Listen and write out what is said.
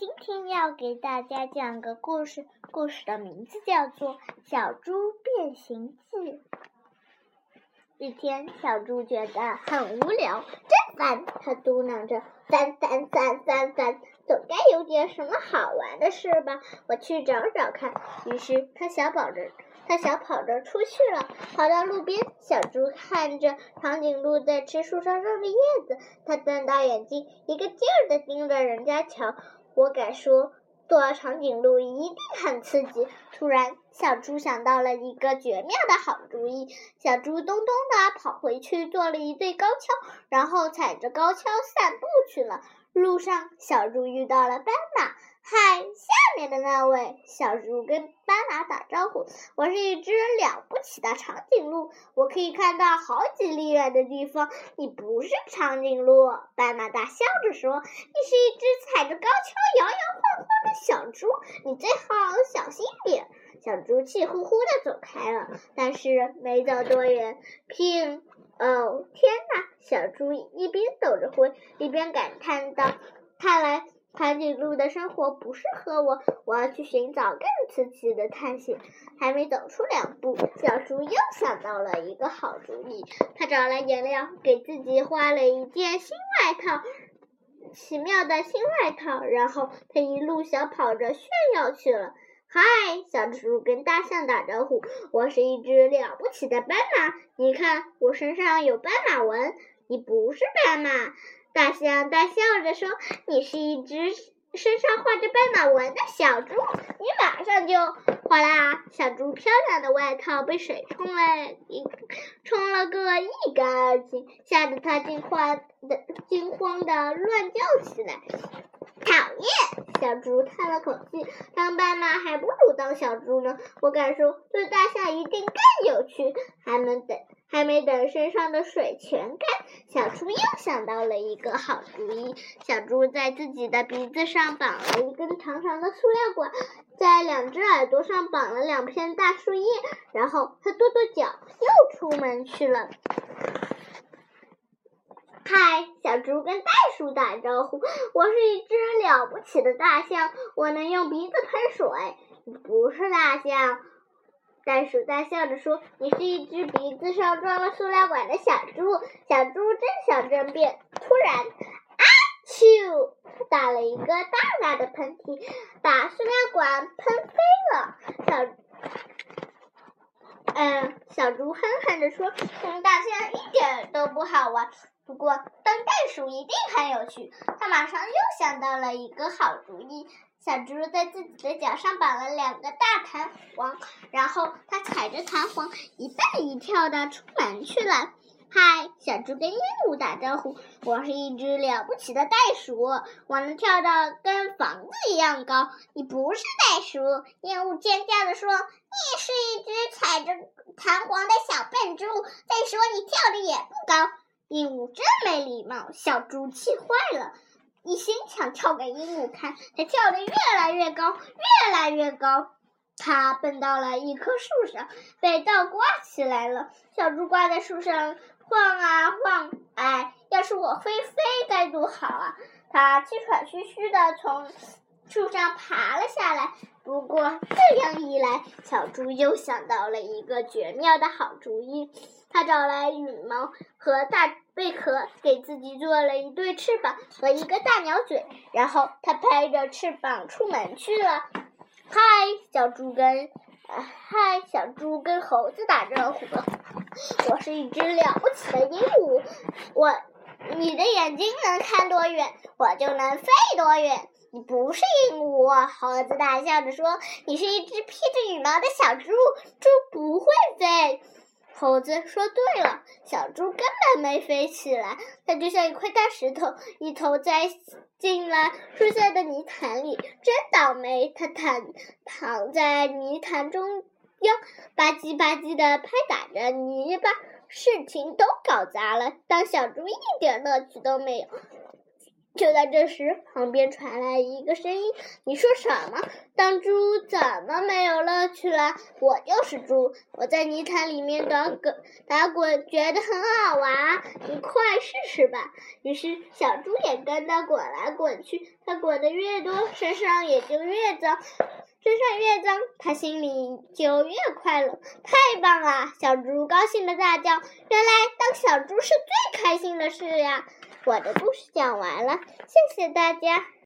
今天要给大家讲个故事，故事的名字叫做《小猪变形记》。一天，小猪觉得很无聊，真烦，他嘟囔着：“烦烦烦烦烦，总该有点什么好玩的事吧？我去找找看。”于是，他小跑着，他小跑着出去了，跑到路边。小猪看着长颈鹿在吃树上上的叶子，他瞪大眼睛，一个劲儿的盯着人家瞧。我敢说，做长颈鹿一定很刺激。突然，小猪想到了一个绝妙的好主意。小猪咚咚地跑回去，做了一对高跷，然后踩着高跷散步去了。路上，小猪遇到了斑马。嗨，下面的那位小猪跟斑马打招呼：“我是一只了不起的长颈鹿，我可以看到好几里远的地方。你不是长颈鹿。”斑马大笑着说：“你是一只踩着高跷摇摇晃晃的小猪，你最好小心点。”小猪气呼呼地走开了，但是没走多远，砰！哦，天哪！小猪一边抖着灰，一边感叹道：“看来……”长颈鹿的生活不适合我，我要去寻找更刺激的探险。还没走出两步，小猪又想到了一个好主意。他找来颜料，给自己画了一件新外套，奇妙的新外套。然后他一路小跑着炫耀去了。嗨，小猪跟大象打招呼：“我是一只了不起的斑马，你看我身上有斑马纹。你不是斑马。”大象大笑着说：“你是一只身上画着斑马纹的小猪，你马上就……哗啦！小猪漂亮的外套被水冲了一冲了个一干二净，吓得它惊慌的惊慌的乱叫起来。讨厌！小猪叹了口气：“当斑马还不如当小猪呢。我敢说，做大象一定更有趣。”还能等。还没等身上的水全干，小猪又想到了一个好主意。小猪在自己的鼻子上绑了一根长长的塑料管，在两只耳朵上绑了两片大树叶，然后他跺跺脚，又出门去了。嗨，小猪跟袋鼠打招呼：“我是一只了不起的大象，我能用鼻子喷水。”不是大象。袋鼠大笑着说：“你是一只鼻子上装了塑料管的小猪。”小猪正想争辩，突然，啊啾！打了一个大大的喷嚏，把塑料管喷飞了。小，嗯，小猪哼哼着说：“当大象一点都不好玩，不过当袋鼠一定很有趣。”他马上又想到了一个好主意。小猪在自己的脚上绑了两个大弹簧，然后它踩着弹簧一蹦一跳的出门去了。嗨，小猪跟鹦鹉打招呼：“我是一只了不起的袋鼠，我能跳到跟房子一样高。”你不是袋鼠，鹦鹉尖叫着说：“你是一只踩着弹簧的小笨猪。再说你跳的也不高。”鹦鹉真没礼貌，小猪气坏了。一心想跳给鹦鹉看，它跳得越来越高，越来越高。它蹦到了一棵树上，被倒挂起来了。小猪挂在树上晃啊晃，哎，要是我会飞该多好啊！它气喘吁吁地从树上爬了下来。不过这样一来，小猪又想到了一个绝妙的好主意。他找来羽毛和大贝壳，给自己做了一对翅膀和一个大鸟嘴，然后他拍着翅膀出门去了。嗨，小猪跟，嗨，小猪跟猴子打招呼。我是一只了不起的鹦鹉，我，你的眼睛能看多远，我就能飞多远。你不是鹦鹉，猴子大笑着说，你是一只披着羽毛的小猪，猪不会飞。猴子说：“对了，小猪根本没飞起来，它就像一块大石头，一头栽进了树下的泥潭里。真倒霉！它躺躺在泥潭中央，吧唧吧唧的拍打着泥巴，事情都搞砸了。当小猪一点乐趣都没有。就在这时，旁边传来一个声音：“你说什么？当猪怎么没有乐趣了？我就是猪，我在泥潭里面打滚打滚，觉得很好玩。你快试试吧。”于是，小猪也跟着滚来滚去。它滚得越多，身上也就越脏，身上越脏，它心里就越快乐。太棒了！小猪高兴地大叫：“原来当小猪是最开心的事呀！”我的故事讲完了，谢谢大家。